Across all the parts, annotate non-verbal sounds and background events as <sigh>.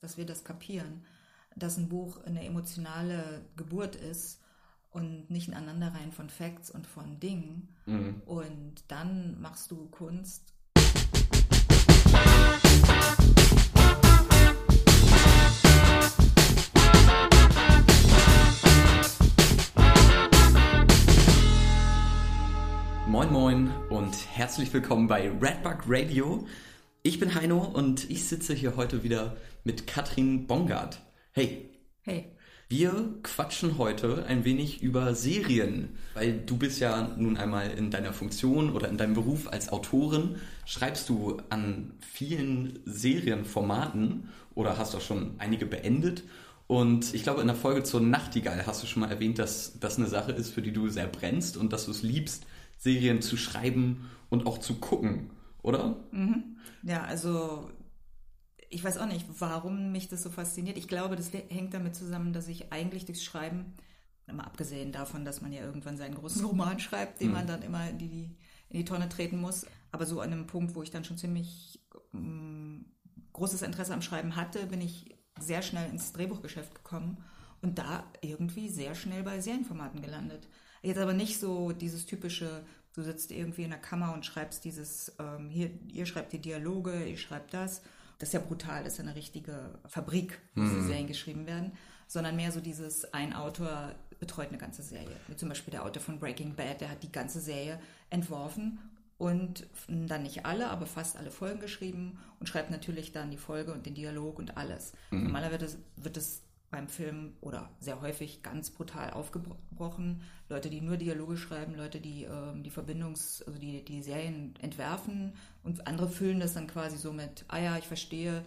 dass wir das kapieren, dass ein Buch eine emotionale Geburt ist und nicht ein Aneinanderreihen von Facts und von Dingen. Mhm. Und dann machst du Kunst. Moin Moin und herzlich willkommen bei Redbug Radio. Ich bin Heino und ich sitze hier heute wieder mit Katrin Bongard. Hey. Hey. Wir quatschen heute ein wenig über Serien, weil du bist ja nun einmal in deiner Funktion oder in deinem Beruf als Autorin, schreibst du an vielen Serienformaten oder hast auch schon einige beendet. Und ich glaube, in der Folge zur Nachtigall hast du schon mal erwähnt, dass das eine Sache ist, für die du sehr brennst und dass du es liebst, Serien zu schreiben und auch zu gucken oder? Mhm. Ja, also ich weiß auch nicht, warum mich das so fasziniert. Ich glaube, das hängt damit zusammen, dass ich eigentlich durchs Schreiben, mal abgesehen davon, dass man ja irgendwann seinen großen <laughs> Roman schreibt, den mhm. man dann immer in die, in die Tonne treten muss, aber so an einem Punkt, wo ich dann schon ziemlich ähm, großes Interesse am Schreiben hatte, bin ich sehr schnell ins Drehbuchgeschäft gekommen und da irgendwie sehr schnell bei Serienformaten gelandet. Jetzt aber nicht so dieses typische Du sitzt irgendwie in der Kammer und schreibst dieses, ähm, hier, ihr schreibt die Dialoge, ihr schreibt das. Das ist ja brutal, das ist ja eine richtige Fabrik, wo mhm. diese Serien geschrieben werden. Sondern mehr so dieses, ein Autor betreut eine ganze Serie. Wie zum Beispiel der Autor von Breaking Bad, der hat die ganze Serie entworfen und dann nicht alle, aber fast alle Folgen geschrieben und schreibt natürlich dann die Folge und den Dialog und alles. Mhm. Normalerweise wird es beim Film oder sehr häufig ganz brutal aufgebrochen. Leute, die nur Dialoge schreiben, Leute, die ähm, die Verbindungs-, also die, die Serien entwerfen und andere füllen das dann quasi so mit, ah ja, ich verstehe,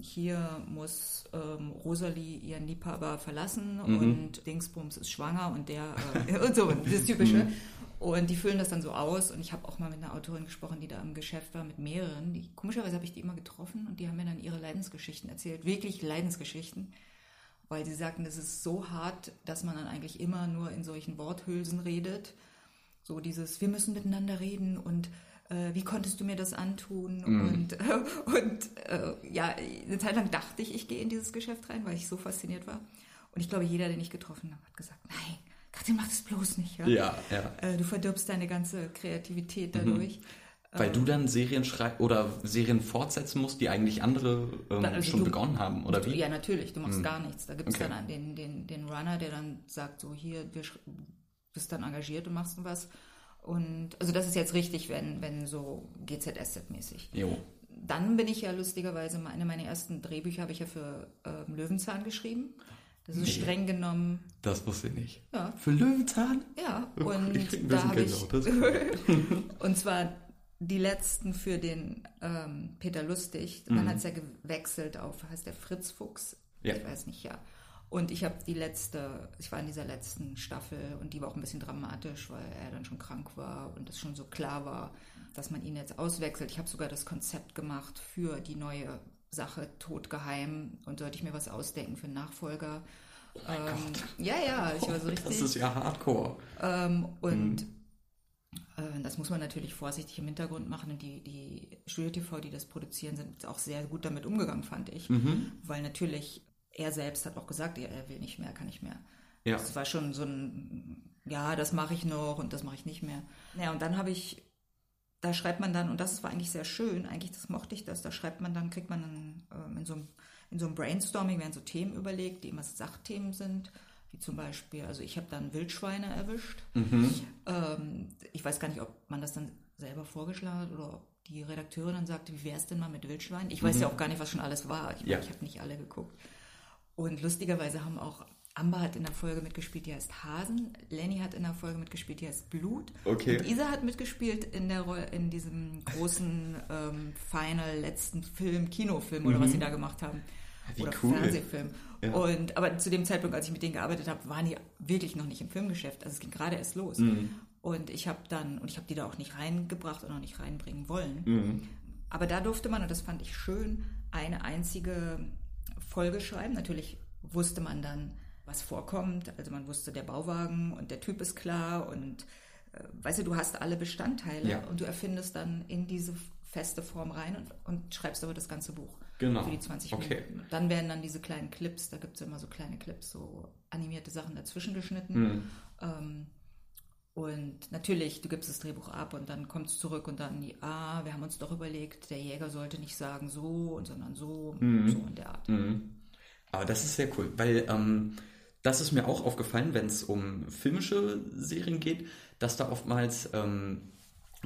hier muss ähm, Rosalie ihren Liebhaber verlassen mhm. und Dingsbums ist schwanger und der äh, <laughs> und so, das Typische. Mhm. Und die füllen das dann so aus. Und ich habe auch mal mit einer Autorin gesprochen, die da im Geschäft war, mit mehreren. Die, komischerweise habe ich die immer getroffen und die haben mir dann ihre Leidensgeschichten erzählt. Wirklich Leidensgeschichten weil sie sagten, es ist so hart, dass man dann eigentlich immer nur in solchen Worthülsen redet. So dieses, wir müssen miteinander reden und äh, wie konntest du mir das antun? Mm. Und, äh, <laughs> und äh, ja, eine Zeit lang dachte ich, ich gehe in dieses Geschäft rein, weil ich so fasziniert war. Und ich glaube, jeder, den ich getroffen habe, hat gesagt, nein, Katrin, mach das bloß nicht. Ja, ja. ja. Äh, du verdirbst deine ganze Kreativität dadurch. Mhm. Weil du dann Serien schreibst oder Serien fortsetzen musst, die eigentlich andere ähm, also schon du, begonnen haben, oder wie? Ja, natürlich, du machst hm. gar nichts. Da gibt es okay. dann den, den, den Runner, der dann sagt, so hier, du bist dann engagiert und machst was. Und also das ist jetzt richtig, wenn, wenn so GZSZ-mäßig. Jo. Dann bin ich ja lustigerweise, eine meiner ersten Drehbücher habe ich ja für ähm, Löwenzahn geschrieben. Das ist nee, streng genommen. Das wusste ich nicht. Ja. Für Löwenzahn? Ja. Und da habe ich. <laughs> und zwar die letzten für den ähm, Peter Lustig. Man mhm. hat es ja gewechselt auf, heißt der Fritz Fuchs? Ja. Ich weiß nicht, ja. Und ich habe die letzte, ich war in dieser letzten Staffel und die war auch ein bisschen dramatisch, weil er dann schon krank war und es schon so klar war, dass man ihn jetzt auswechselt. Ich habe sogar das Konzept gemacht für die neue Sache Todgeheim und sollte ich mir was ausdenken für einen Nachfolger. Oh ähm. Ja, ja, ich war so richtig. Das ist ja hardcore. Ähm, und mhm das muss man natürlich vorsichtig im Hintergrund machen. Und die, die Studio TV, die das produzieren, sind auch sehr gut damit umgegangen, fand ich. Mhm. Weil natürlich er selbst hat auch gesagt, er, er will nicht mehr, kann nicht mehr. Ja. Das war schon so ein, ja, das mache ich noch und das mache ich nicht mehr. Ja, und dann habe ich, da schreibt man dann, und das war eigentlich sehr schön, eigentlich das mochte ich das, da schreibt man dann, kriegt man dann ähm, in so einem in so einem Brainstorming werden so Themen überlegt, die immer Sachthemen sind wie zum Beispiel, also ich habe dann Wildschweine erwischt. Mhm. Ähm, ich weiß gar nicht, ob man das dann selber vorgeschlagen hat oder ob die Redakteurin dann sagte, wie wäre es denn mal mit Wildschweinen? Ich weiß mhm. ja auch gar nicht, was schon alles war. Ich, ja. ich habe nicht alle geguckt. Und lustigerweise haben auch Amber hat in der Folge mitgespielt, die heißt Hasen. Lenny hat in der Folge mitgespielt, die heißt Blut. Okay. Und Isa hat mitgespielt in, der Rolle, in diesem großen <laughs> ähm, Final letzten Film, Kinofilm oder mhm. was sie da gemacht haben. Wie oder cool. Fernsehfilm. Ja. Und, aber zu dem Zeitpunkt, als ich mit denen gearbeitet habe, waren die wirklich noch nicht im Filmgeschäft. Also es ging gerade erst los. Mhm. Und ich habe dann, und ich habe die da auch nicht reingebracht und auch nicht reinbringen wollen. Mhm. Aber da durfte man, und das fand ich schön, eine einzige Folge schreiben. Natürlich wusste man dann, was vorkommt. Also man wusste, der Bauwagen und der Typ ist klar und äh, weißt du, du hast alle Bestandteile ja. und du erfindest dann in diese feste Form rein und, und schreibst aber das ganze Buch. Genau. Für die 20 Okay. Minuten. Dann werden dann diese kleinen Clips, da gibt es immer so kleine Clips, so animierte Sachen dazwischen geschnitten. Hm. Ähm, und natürlich, du gibst das Drehbuch ab und dann kommt es zurück und dann, ah, wir haben uns doch überlegt, der Jäger sollte nicht sagen so, und sondern so, so in der Art. Mhm. Aber das ist sehr cool, weil ähm, das ist mir auch aufgefallen, wenn es um filmische Serien geht, dass da oftmals, ähm,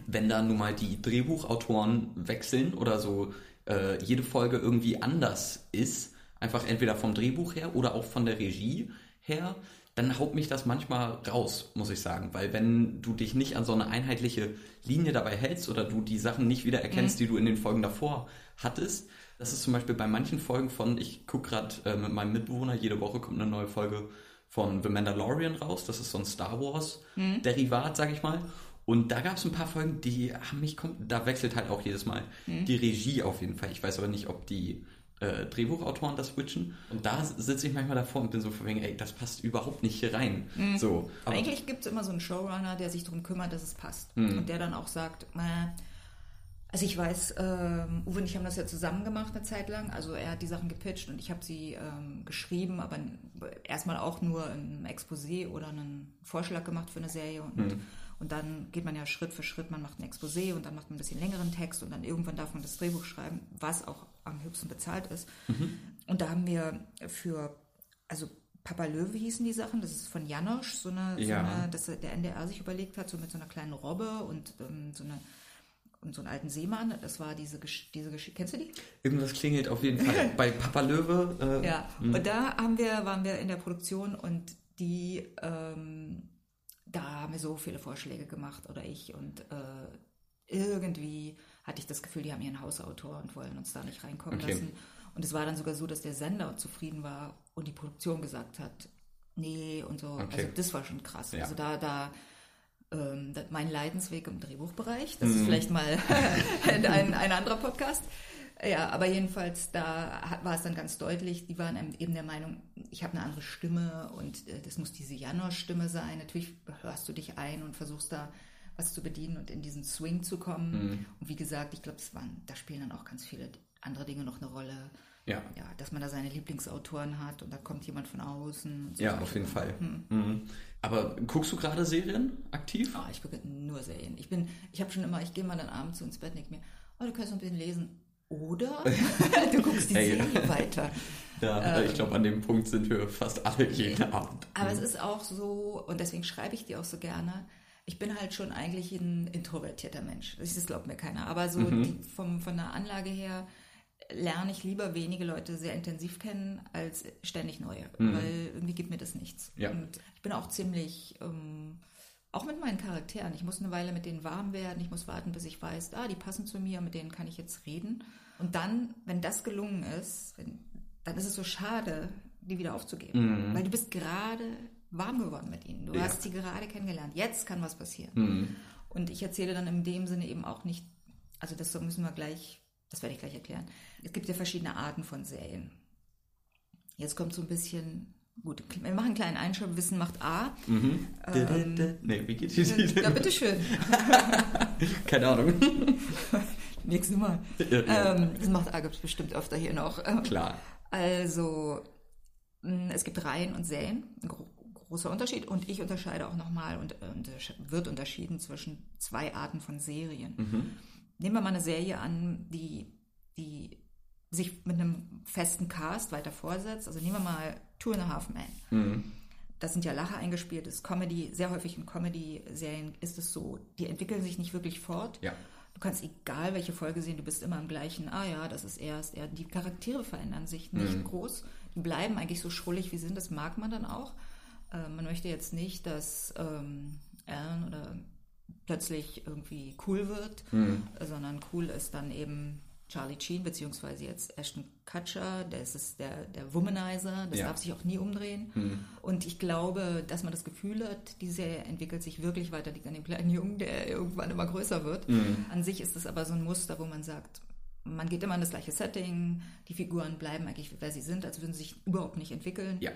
wenn da nun mal die Drehbuchautoren wechseln oder so äh, jede Folge irgendwie anders ist, einfach entweder vom Drehbuch her oder auch von der Regie her, dann haut mich das manchmal raus, muss ich sagen. Weil wenn du dich nicht an so eine einheitliche Linie dabei hältst oder du die Sachen nicht wieder erkennst, die du in den Folgen davor hattest, das ist zum Beispiel bei manchen Folgen von, ich gucke gerade äh, mit meinem Mitbewohner, jede Woche kommt eine neue Folge von The Mandalorian raus. Das ist so ein Star Wars-Derivat, sag ich mal. Und da gab es ein paar Folgen, die haben mich, da wechselt halt auch jedes Mal die Regie auf jeden Fall. Ich weiß aber nicht, ob die äh, Drehbuchautoren das switchen. Und da sitze ich manchmal davor und bin so von wegen, ey, das passt überhaupt nicht hier rein. So, aber Eigentlich gibt es immer so einen Showrunner, der sich darum kümmert, dass es passt. Mhm. Und der dann auch sagt, äh, also ich weiß, ähm, Uwe und ich haben das ja zusammen gemacht eine Zeit lang. Also er hat die Sachen gepitcht und ich habe sie ähm, geschrieben, aber erstmal auch nur ein Exposé oder einen Vorschlag gemacht für eine Serie. Und, Mhm. Und dann geht man ja Schritt für Schritt, man macht ein Exposé und dann macht man ein bisschen längeren Text und dann irgendwann darf man das Drehbuch schreiben, was auch am höchsten bezahlt ist. Mhm. Und da haben wir für, also Papa Löwe hießen die Sachen, das ist von Janosch, so eine, so Ja. eine dass der NDR sich überlegt hat, so mit so einer kleinen Robbe und ähm, so eine und so einen alten Seemann, das war diese diese Geschichte. Kennst du die? irgendwas klingelt auf jeden Fall. <laughs> Bei Papa Löwe, äh, Ja. Und da haben wir, waren wir in der Produktion und die, ähm, da haben wir so viele Vorschläge gemacht oder ich und äh, irgendwie hatte ich das Gefühl, die haben ihren Hausautor und wollen uns da nicht reinkommen Okay. lassen. Und es war dann sogar so, dass der Sender zufrieden war und die Produktion gesagt hat, nee und so. Okay. Also das war schon krass. Ja. Also da, da ähm, mein Leidensweg im Drehbuchbereich. Das Mhm. ist vielleicht mal <laughs> ein, ein anderer Podcast. Ja, aber jedenfalls, da war es dann ganz deutlich, die waren eben der Meinung, ich habe eine andere Stimme und äh, das muss diese Janos-Stimme sein. Natürlich hörst du dich ein und versuchst da was zu bedienen und in diesen Swing zu kommen. Mhm. Und wie gesagt, ich glaube, es waren, da spielen dann auch ganz viele andere Dinge noch eine Rolle. ja. Ja, dass man da seine Lieblingsautoren hat und da kommt jemand von außen. so Ja, auf jeden. Fall. Hm. Mhm. Aber guckst du gerade Serien aktiv? Ah, ich gucke nur Serien. Ich bin, ich habe schon immer, ich gehe mal dann abends so ins Bett und denke mir, oh, du kannst noch ein bisschen lesen. Oder <laughs> du guckst die Ey. Serie weiter. Ja, äh, ich glaube, an dem Punkt sind wir fast alle jeden Abend. Aber es ist auch so, und deswegen schreibe ich dir auch so gerne, ich bin halt schon eigentlich ein introvertierter Mensch. Das glaubt mir keiner. Aber so die, vom, von der Anlage her lerne ich lieber wenige Leute sehr intensiv kennen als ständig neue. Weil irgendwie gibt mir das nichts. Ja. Und ich bin auch ziemlich, ähm, auch mit meinen Charakteren. Ich muss eine Weile mit denen warm werden. Ich muss warten, bis ich weiß, ah, die passen zu mir, mit denen kann ich jetzt reden. Und dann, wenn das gelungen ist, wenn, dann ist es so schade, die wieder aufzugeben. Weil du bist gerade warm geworden mit ihnen. Du Ja. hast sie gerade kennengelernt. Jetzt kann was passieren. Und ich erzähle dann in dem Sinne eben auch nicht, also das müssen wir gleich, das werde ich gleich erklären. Es gibt ja verschiedene Arten von Serien. Jetzt kommt so ein bisschen, gut, wir machen einen kleinen Einschub, Wissen macht A. Ähm, nee, wie geht die? <laughs> ja, bitteschön. <laughs> Keine Ahnung. <laughs> Nächstes Mal. Ja, ja. Ähm, das macht A gibt es bestimmt öfter hier noch. Klar. Also, mh, es gibt Reihen und Serien, ein gro großer Unterschied. Und ich unterscheide auch nochmal und äh, untersch- wird unterschieden zwischen zwei Arten von Serien. Nehmen wir mal eine Serie an, die, die sich mit einem festen Cast weiter vorsetzt. Also nehmen wir mal Two and a Half Men. Das sind ja Lacher eingespielt, ist Comedy. Sehr häufig in Comedy-Serien ist es so, die entwickeln sich nicht wirklich fort. Ja. Du kannst egal welche Folge sehen, du bist immer im gleichen, ah ja, das ist erst, er. Die Charaktere verändern sich nicht groß. Die bleiben eigentlich so schrullig wie sie sind, das mag man dann auch. Äh, man möchte jetzt nicht, dass ähm, Alan oder plötzlich irgendwie cool wird, äh, sondern cool ist dann eben Charlie Sheen, beziehungsweise jetzt Ashton Kutcher, der ist es der, der Womanizer, das Ja. darf sich auch nie umdrehen. Und ich glaube, dass man das Gefühl hat, die Serie entwickelt sich wirklich weiter, liegt an dem kleinen Jungen, der irgendwann immer größer wird. An sich ist es aber so ein Muster, wo man sagt, man geht immer in das gleiche Setting, die Figuren bleiben eigentlich, wer sie sind, als würden sie sich überhaupt nicht entwickeln. Ja.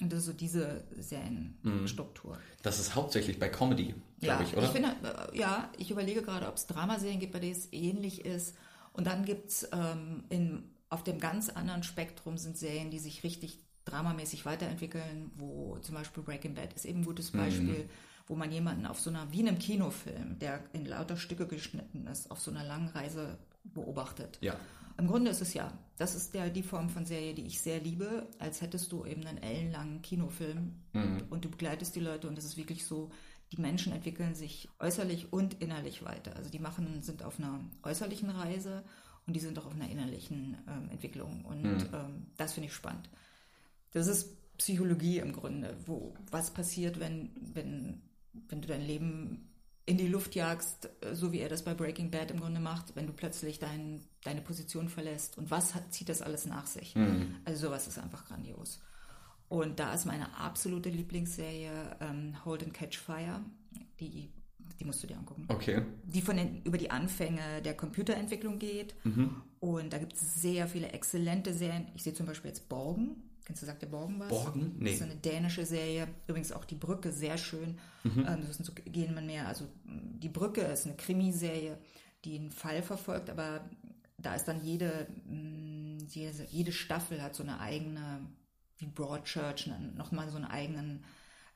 Und das ist so diese Serienstruktur. Das ist hauptsächlich bei Comedy, glaube Ja, ich, oder? finde, äh, ja, ich überlege gerade, ob es Dramaserien gibt, bei denen es ähnlich ist. Und dann gibt es ähm, in auf dem ganz anderen Spektrum sind Serien, die sich richtig dramamäßig weiterentwickeln, wo zum Beispiel Breaking Bad ist eben ein gutes Beispiel, mhm. wo man jemanden auf so einer, wie in einem Kinofilm, der in lauter Stücke geschnitten ist, auf so einer langen Reise beobachtet. Ja. Im Grunde ist es ja, das ist ja die Form von Serie, die ich sehr liebe, als hättest du eben einen ellenlangen Kinofilm mhm. und du begleitest die Leute und es ist wirklich so, die Menschen entwickeln sich äußerlich und innerlich weiter. Also die machen, sind auf einer äußerlichen Reise und die sind auch auf einer innerlichen ähm, Entwicklung. Und mhm. ähm, das finde ich spannend. Das ist Psychologie im Grunde, wo was passiert, wenn, wenn, wenn du dein Leben in die Luft jagst, äh, so wie er das bei Breaking Bad im Grunde macht, wenn du plötzlich dein, deine Position verlässt. Und was hat, zieht das alles nach sich? Mhm. Also sowas ist einfach grandios. Und da ist meine absolute Lieblingsserie ähm, Hold and Catch Fire. Die, die musst du dir angucken. Okay. Die von den, über die Anfänge der Computerentwicklung geht. Mhm. Und da gibt es sehr viele exzellente Serien. Ich sehe zum Beispiel jetzt Borgen. Kennst du, sagt der Borgen was? Borgen? Nee. Das ist eine dänische Serie. Übrigens auch die Brücke, sehr schön. Mhm. Ähm, das ist so gehen man mehr. Also die Brücke ist eine Krimiserie, die einen Fall verfolgt, aber da ist dann jede, jede, jede Staffel hat so eine eigene wie Broadchurch nochmal so einen eigenen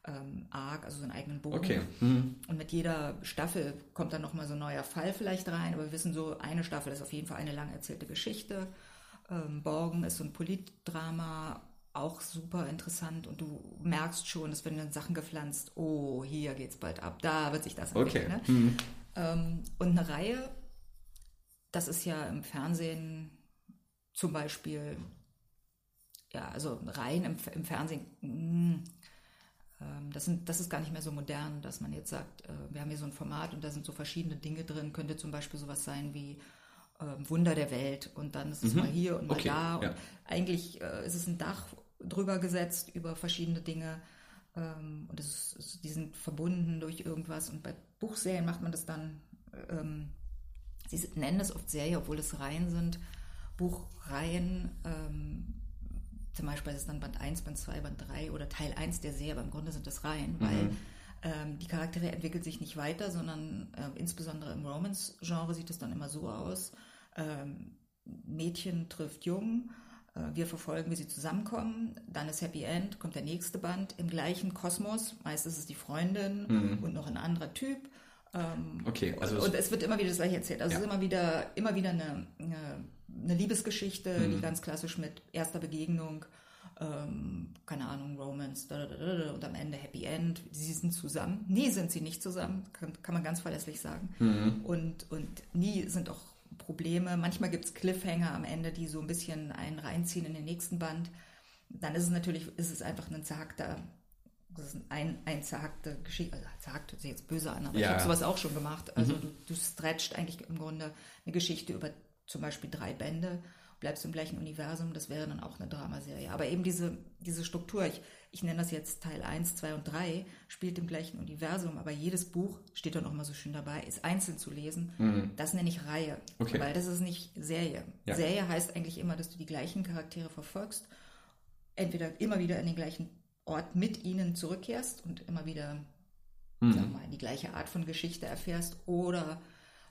ähm, Arc, also so einen eigenen Bogen. Okay. Mhm. Und mit jeder Staffel kommt dann nochmal so ein neuer Fall vielleicht rein, aber wir wissen so, eine Staffel ist auf jeden Fall eine lang erzählte Geschichte. Ähm, Borgen ist so ein Politdrama, auch super interessant und du merkst schon, es werden dann Sachen gepflanzt, oh, hier geht's bald ab, da wird sich das entwickeln. Okay. Ne? Mhm. Ähm, und eine Reihe, das ist ja im Fernsehen zum Beispiel ja, also rein im, im Fernsehen, mh, mm, ähm, das, sind, das ist gar nicht mehr so modern, dass man jetzt sagt, äh, wir haben hier so ein Format und da sind so verschiedene Dinge drin, könnte zum Beispiel sowas sein wie äh, Wunder der Welt und dann ist es mhm. mal hier und mal okay, da. Und ja. eigentlich äh, ist es ein Dach drüber gesetzt über verschiedene Dinge ähm, und es ist, die sind verbunden durch irgendwas. Und bei Buchserien macht man das dann, ähm, sie nennen es oft Serie, obwohl es Reihen sind, Buchreihen, ähm, zum Beispiel ist es dann Band 1, Band 2, Band 3 oder Teil 1 der Serie, aber im Grunde sind das Reihen, mhm. weil ähm, die Charaktere entwickeln sich nicht weiter, sondern äh, insbesondere im Romance-Genre sieht es dann immer so aus. Ähm, Mädchen trifft Jung, äh, wir verfolgen, wie sie zusammenkommen, dann ist Happy End, kommt der nächste Band im gleichen Kosmos, meist ist es die Freundin mhm. und noch ein anderer Typ. Ähm, okay, also und, und es wird immer wieder das gleiche erzählt. Also ja. es ist immer wieder, immer wieder eine, eine eine Liebesgeschichte, mhm. die ganz klassisch mit erster Begegnung, ähm, keine Ahnung, Romance, da, da, da, und am Ende Happy End. Sie sind zusammen. Nie sind sie nicht zusammen, kann, kann man ganz verlässlich sagen. Mhm. Und, und nie sind auch Probleme. Manchmal gibt es Cliffhanger am Ende, die so ein bisschen einen reinziehen in den nächsten Band. Dann ist es natürlich, ist es einfach ein zagter, das ist ein, ein zagte Geschichte, also zagt hört sich jetzt böse an, aber ja. ich habe sowas auch schon gemacht. Also mhm. du, du stretcht eigentlich im Grunde eine Geschichte über zum Beispiel drei Bände, bleibst im gleichen Universum, das wäre dann auch eine Dramaserie. Aber eben diese, diese Struktur, ich, ich nenne das jetzt Teil 1, 2 und 3, spielt im gleichen Universum, aber jedes Buch, steht dann auch immer so schön dabei, ist einzeln zu lesen. Mhm. Das nenne ich Reihe, okay. weil das ist nicht Serie. Ja. Serie heißt eigentlich immer, dass du die gleichen Charaktere verfolgst, entweder immer wieder in den gleichen Ort mit ihnen zurückkehrst und immer wieder mhm. sag mal, die gleiche Art von Geschichte erfährst oder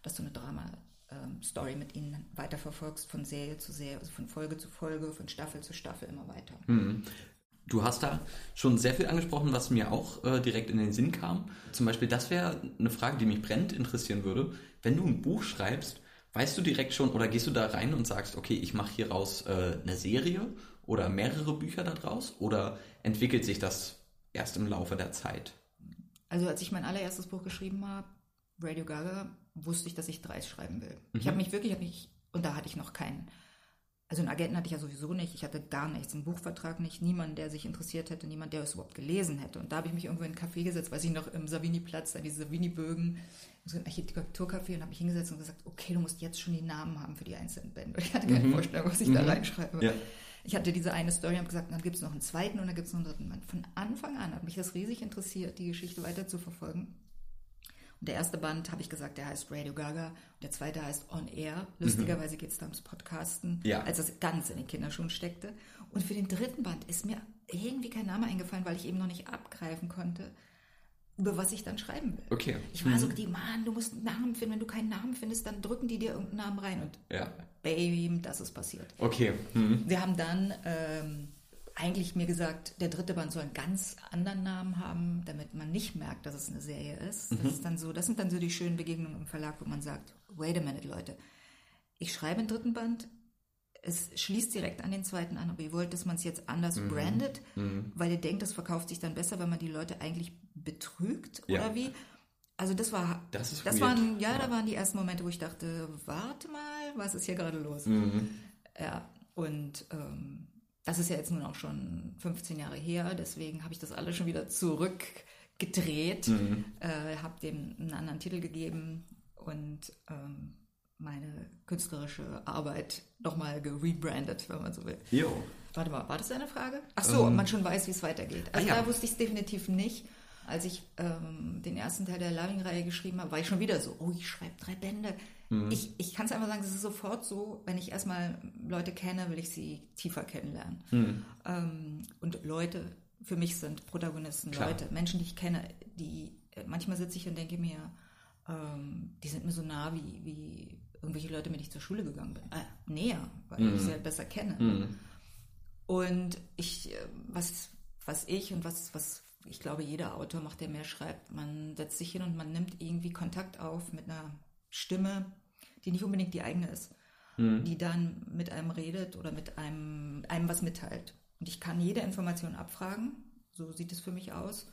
dass du eine Drama ähm, Story mit ihnen weiterverfolgst, von Serie zu Serie, also von Folge zu Folge, von Staffel zu Staffel immer weiter. Mhm. Du hast da schon sehr viel angesprochen, was mir auch äh, direkt in den Sinn kam. Zum Beispiel, das wäre eine Frage, die mich brennend interessieren würde. Wenn du ein Buch schreibst, weißt du direkt schon oder gehst du da rein und sagst, okay, ich mache hier raus äh, eine Serie oder mehrere Bücher daraus oder entwickelt sich das erst im Laufe der Zeit? Also als ich mein allererstes Buch geschrieben habe, Radio Gaga, wusste ich, dass ich drei schreiben will. Mhm. Ich habe mich wirklich, hab mich, und da hatte ich noch keinen, also einen Agenten hatte ich ja sowieso nicht, ich hatte gar nichts, einen Buchvertrag nicht, niemand, der sich interessiert hätte, niemand, der es überhaupt gelesen hätte. Und da habe ich mich irgendwo in einen Café gesetzt, weiß ich noch, im Savini-Platz, da diese Savini-Bögen, so ein Architekturcafé und habe mich hingesetzt und gesagt, okay, du musst jetzt schon die Namen haben für die einzelnen Bände. Ich hatte keine mhm. Vorstellung, was ich mhm. da reinschreibe. Ja. Ich hatte diese eine Story und gesagt, dann gibt es noch einen zweiten und dann gibt es noch einen dritten. Von Anfang an hat mich das riesig interessiert, die Geschichte weiter zu verfolgen. Der erste Band, habe ich gesagt, der heißt Radio Gaga. Und der zweite heißt On Air. Lustigerweise geht es da ums Podcasten, ja. als das ganz in den Kinderschuhen steckte. Und für den dritten Band ist mir irgendwie kein Name eingefallen, weil ich eben noch nicht abgreifen konnte, über was ich dann schreiben will. Okay. Ich war so, die Mann, du musst einen Namen finden. Wenn du keinen Namen findest, dann drücken die dir irgendeinen Namen rein. Und Ja. Bam, das ist passiert. Okay. Mhm. Wir haben dann ähm, eigentlich mir gesagt, der dritte Band soll einen ganz anderen Namen haben, damit man nicht merkt, dass es eine Serie ist. Das, ist dann so, das sind dann so die schönen Begegnungen im Verlag, wo man sagt, wait a minute, Leute. Ich schreibe einen dritten Band, es schließt direkt an den zweiten an, aber ihr wollt, dass man es jetzt anders brandet, weil ihr denkt, das verkauft sich dann besser, weil man die Leute eigentlich betrügt Ja. oder wie? Also das war, Das ist das weird. waren, ja, da waren die ersten Momente, wo ich dachte, warte mal, was ist hier gerade los? Mhm. Ja, und ähm, das ist ja jetzt nun auch schon 15 Jahre her, deswegen habe ich das alles schon wieder zurückgedreht, Mhm. äh, habe dem einen anderen Titel gegeben und ähm, meine künstlerische Arbeit nochmal gerebrandet, wenn man so will. Jo. Warte mal, war das deine Frage? Ach so, ob man schon weiß, wie es weitergeht. Also Ähm. ah ja. da wusste ich es definitiv nicht. Als ich ähm, den ersten Teil der Loving-Reihe geschrieben habe, war ich schon wieder so, oh, ich schreibe drei Bände. Mhm. Ich, ich kann es einfach sagen, es ist sofort so, wenn ich erstmal Leute kenne, will ich sie tiefer kennenlernen. Mhm. Ähm, und Leute für mich sind Protagonisten, Klar. Leute, Menschen, die ich kenne, die äh, manchmal sitze ich und denke mir, ähm, die sind mir so nah wie, wie irgendwelche Leute, mit denen ich zur Schule gegangen bin. Äh, näher, weil ich sie halt besser kenne. Mhm. Und ich, äh, was, was ich und was, was ich glaube, jeder Autor macht, der mehr schreibt, man setzt sich hin und man nimmt irgendwie Kontakt auf mit einer Stimme, die nicht unbedingt die eigene ist, die dann mit einem redet oder mit einem, einem was mitteilt. Und ich kann jede Information abfragen, so sieht es für mich aus.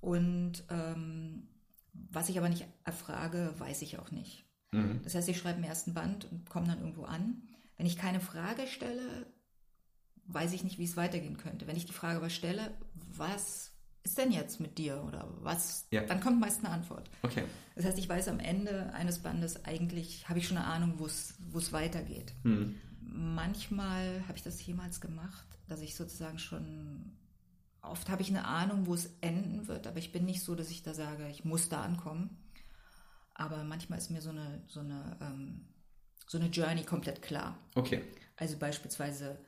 Und ähm, was ich aber nicht erfrage, weiß ich auch nicht. Das heißt, ich schreibe im ersten Band und komme dann irgendwo an. Wenn ich keine Frage stelle, weiß ich nicht, wie es weitergehen könnte. Wenn ich die Frage aber stelle, was ist denn jetzt mit dir oder was, Ja. dann kommt meist eine Antwort. Okay. Das heißt, ich weiß am Ende eines Bandes eigentlich, habe ich schon eine Ahnung, wo es weitergeht. Mhm. Manchmal habe ich das jemals gemacht, dass ich sozusagen schon, oft habe ich eine Ahnung, wo es enden wird, aber ich bin nicht so, dass ich da sage, ich muss da ankommen. Aber manchmal ist mir so eine, so eine, ähm, so eine Journey komplett klar. Okay. Also beispielsweise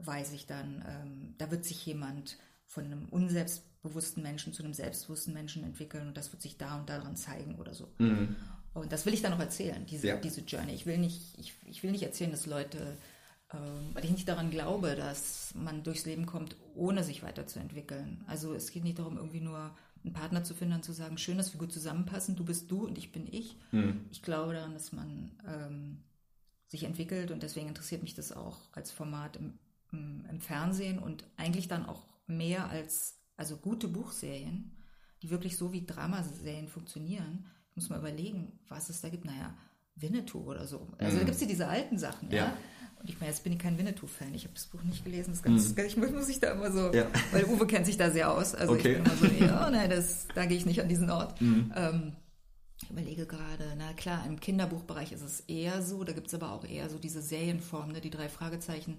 weiß ich dann, ähm, da wird sich jemand von einem unselbstbewussten Menschen zu einem selbstbewussten Menschen entwickeln und das wird sich da und daran zeigen oder so. Und das will ich dann noch erzählen, diese, Ja. diese Journey. Ich will nicht, ich, ich will nicht erzählen, dass Leute, ähm, weil ich nicht daran glaube, dass man durchs Leben kommt, ohne sich weiterzuentwickeln. Also es geht nicht darum, irgendwie nur einen Partner zu finden und zu sagen, schön, dass wir gut zusammenpassen, du bist du und ich bin ich. Ich glaube daran, dass man ähm, sich entwickelt und deswegen interessiert mich das auch als Format im, im, im Fernsehen und eigentlich dann auch mehr als also gute Buchserien, die wirklich so wie Dramaserien funktionieren. Ich muss mal überlegen, was es da gibt. Naja, Winnetou oder so. Also da gibt es ja diese alten Sachen, ja. Ja. Und ich meine, jetzt bin ich kein Winnetou-Fan. Ich habe das Buch nicht gelesen. Das ist ganz, Ich muss, muss ich da immer so, Ja. weil Uwe kennt sich da sehr aus. Also Okay. ich bin immer so, ja, nein, das, da gehe ich nicht an diesen Ort. Ähm, ich überlege gerade, na klar, im Kinderbuchbereich ist es eher so, da gibt es aber auch eher so diese Serienform, ne, die drei Fragezeichen.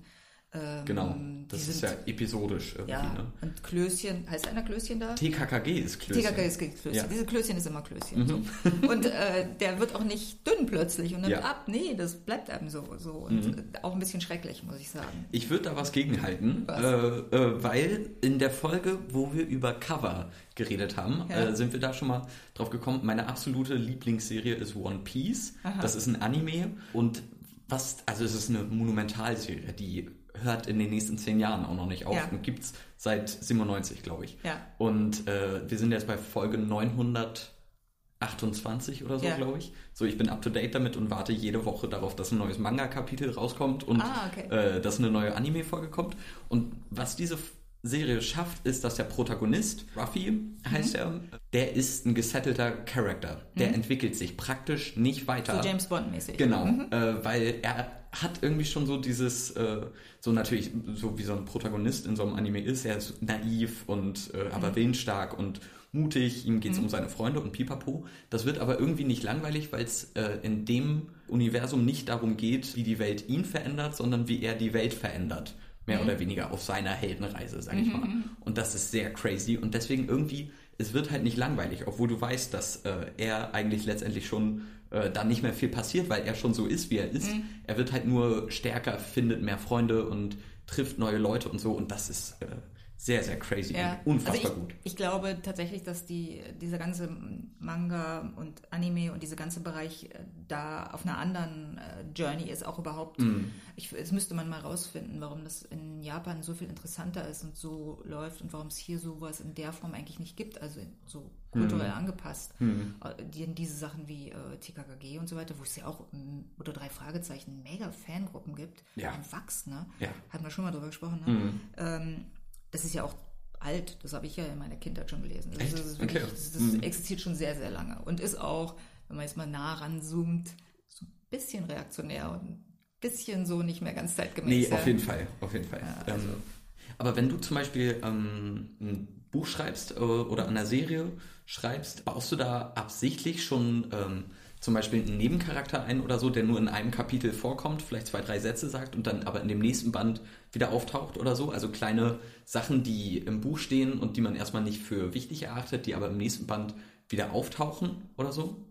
Ähm, Genau. Das ist sind- ja episodisch irgendwie, ja, ne? und Klößchen, heißt einer Klößchen da? TKKG ist Klößchen. TKK ist Klößchen. Ja. Diese Klößchen ist immer Klößchen. So. Und äh, der wird auch nicht dünn plötzlich und nimmt Ja. Mhm. ab. Nee, das bleibt einem so. so. Und äh, auch ein bisschen schrecklich, muss ich sagen. Ich würde da was gegenhalten, Was? äh, äh, weil in der Folge, wo wir über Cover geredet haben, Ja. äh, sind wir da schon mal drauf gekommen. Meine absolute Lieblingsserie ist One Piece. Das ist ein Anime und was, also es ist eine Monumentalserie, die hört in den nächsten zehn Jahren auch noch nicht auf Ja. und gibt's seit 97, glaube ich. Ja. Und äh, wir sind jetzt bei Folge 928 oder so, Ja. glaube ich. So, ich bin up to date damit und warte jede Woche darauf, dass ein neues Manga-Kapitel rauskommt und Ah, okay. äh, dass eine neue Anime-Folge kommt. Und was diese Serie schafft, ist, dass der Protagonist, Ruffy heißt Mhm. er, der ist ein gesettelter Charakter. Der entwickelt sich praktisch nicht weiter. So James Bond-mäßig. Genau, äh, weil er hat irgendwie schon so dieses, äh, so natürlich, so wie so ein Protagonist in so einem Anime ist, er ist naiv und äh, aber willensstark und mutig, ihm geht's um seine Freunde und pipapo. Das wird aber irgendwie nicht langweilig, weil es äh, in dem Universum nicht darum geht, wie die Welt ihn verändert, sondern wie er die Welt verändert. Mehr oder weniger auf seiner Heldenreise, sag ich mal. Und das ist sehr crazy. Und deswegen irgendwie, es wird halt nicht langweilig, obwohl du weißt, dass äh, er eigentlich letztendlich schon äh, da nicht mehr viel passiert, weil er schon so ist, wie er ist. Er wird halt nur stärker, findet mehr Freunde und trifft neue Leute und so. Und das ist äh, sehr, sehr crazy Ja. und unfassbar also ich, gut. Ich glaube tatsächlich, dass die, dieser ganze Manga und Anime und dieser ganze Bereich äh, da auf einer anderen äh, Journey ist, auch überhaupt. Mhm. Ich, das müsste man mal rausfinden, warum das in Japan so viel interessanter ist und so läuft und warum es hier sowas in der Form eigentlich nicht gibt, also so kulturell Mhm. angepasst. Äh, Die, diese Sachen wie äh, TKKG und so weiter, wo es ja auch ähm, oder drei Fragezeichen mega Fangruppen gibt, Ja. Wachs, ne? Ja. Mhm. Hatten wir schon mal drüber gesprochen, ne? Ähm, das ist ja auch alt, das habe ich ja in meiner Kindheit schon gelesen. Das, Echt? ist- wirklich, Okay. das, das Mhm. existiert schon sehr, sehr lange und ist auch, wenn man jetzt mal nah ranzoomt, so ein bisschen reaktionär und ein bisschen so nicht mehr ganz zeitgemäß. Nee, auf jeden Fall, auf jeden Fall. Ja, also- ähm, aber wenn du zum Beispiel ähm, ein Buch schreibst äh, oder an einer Serie schreibst, baust du da absichtlich schon ähm, zum Beispiel einen Nebencharakter ein oder so, der nur in einem Kapitel vorkommt, vielleicht zwei, drei Sätze sagt und dann aber in dem nächsten Band wieder auftaucht oder so? Also kleine Sachen, die im Buch stehen und die man erstmal nicht für wichtig erachtet, die aber im nächsten Band wieder auftauchen oder so?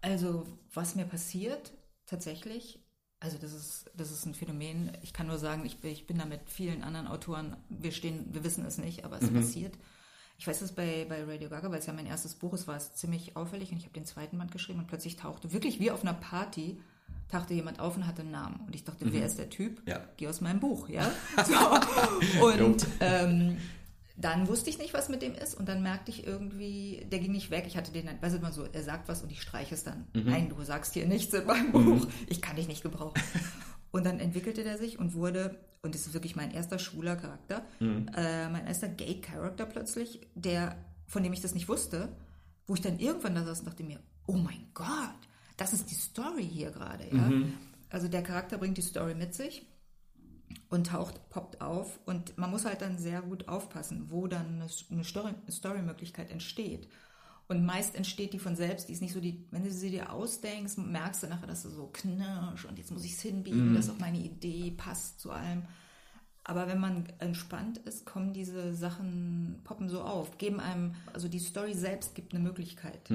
Also, was mir passiert, tatsächlich, also das ist, das ist ein Phänomen. Ich kann nur sagen, ich, bin- ich bin da mit vielen anderen Autoren, wir stehen, wir wissen es nicht, aber es passiert. Ich weiß es bei, bei Radio Gaga, weil es ja mein erstes Buch ist, war es ziemlich auffällig und ich habe den zweiten Band geschrieben und plötzlich tauchte, wirklich wie auf einer Party, tauchte jemand auf und hatte einen Namen. Und ich dachte, wer ist der Typ? Ja. Geh aus meinem Buch, ja? <laughs> So. Und ähm, dann wusste ich nicht, was mit dem ist und dann merkte ich irgendwie, der ging nicht weg. Ich hatte den, dann- weißt du mal so, er sagt was und ich streiche es dann. Nein, du sagst hier nichts in meinem Buch. Ich kann dich nicht gebrauchen. Und dann entwickelte der sich und wurde, und das ist wirklich mein erster schwuler Charakter, äh, mein erster Gay-Charakter plötzlich, der, von dem ich das nicht wusste, wo ich dann irgendwann da saß und dachte mir, oh mein Gott, das ist die Story hier gerade, ja. Also der Charakter bringt die Story mit sich und taucht, poppt auf und man muss halt dann sehr gut aufpassen, wo dann eine, eine Story, eine Story-Möglichkeit entsteht. Und meist entsteht die von selbst, die ist nicht so die, wenn du sie dir ausdenkst, merkst du nachher, dass du so knirsch und jetzt muss ich es hinbiegen, dass auch meine Idee passt zu allem. Aber wenn man entspannt ist, kommen diese Sachen, poppen so auf, geben einem, also die Story selbst gibt eine Möglichkeit.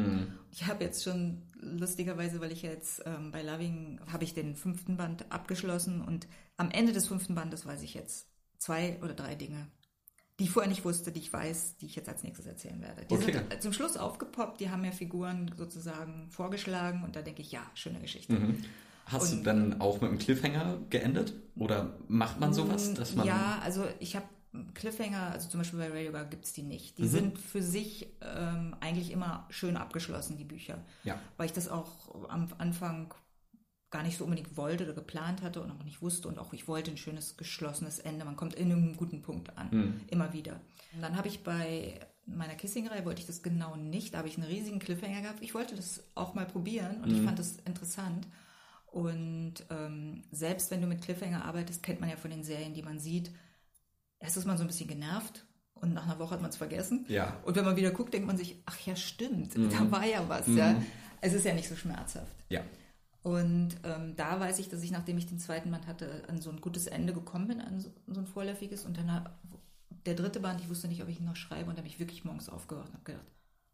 Ich habe jetzt schon lustigerweise, weil ich jetzt ähm, bei Loving habe ich den fünften Band abgeschlossen und am Ende des fünften Bandes weiß ich jetzt zwei oder drei Dinge, die ich vorher nicht wusste, die ich weiß, die ich jetzt als nächstes erzählen werde. Die Okay. sind zum Schluss aufgepoppt, die haben mir Figuren sozusagen vorgeschlagen und da denke ich, ja, schöne Geschichte. Hast Und- du dann auch mit einem Cliffhanger geendet? Oder macht man sowas, dass man. Ja, also ich habe Cliffhanger, also zum Beispiel bei Radio Bar gibt es die nicht. Mhm. Die sind für sich ähm, eigentlich immer schön abgeschlossen, die Bücher. Ja. Weil ich das auch am Anfang gar nicht so unbedingt wollte oder geplant hatte und auch nicht wusste und auch ich wollte ein schönes geschlossenes Ende. Man kommt in einem guten Punkt an, Mhm. immer wieder. Und dann habe ich bei meiner Kissing-Reihe wollte ich das genau nicht, da habe ich einen riesigen Cliffhanger gehabt. Ich wollte das auch mal probieren und ich fand das interessant. Und ähm, selbst wenn du mit Cliffhanger arbeitest, kennt man ja von den Serien, die man sieht, erst ist man so ein bisschen genervt und nach einer Woche hat man es vergessen. Ja. Und wenn man wieder guckt, denkt man sich, ach ja, stimmt, da war ja was. Ja. Es ist ja nicht so schmerzhaft. Ja. Und ähm, da weiß ich, dass ich, nachdem ich den zweiten Band hatte, an so ein gutes Ende gekommen bin, an so, so ein vorläufiges. Und dann hab, der dritte Band, ich wusste nicht, ob ich ihn noch schreibe. Und da habe ich wirklich morgens aufgewacht und habe gedacht,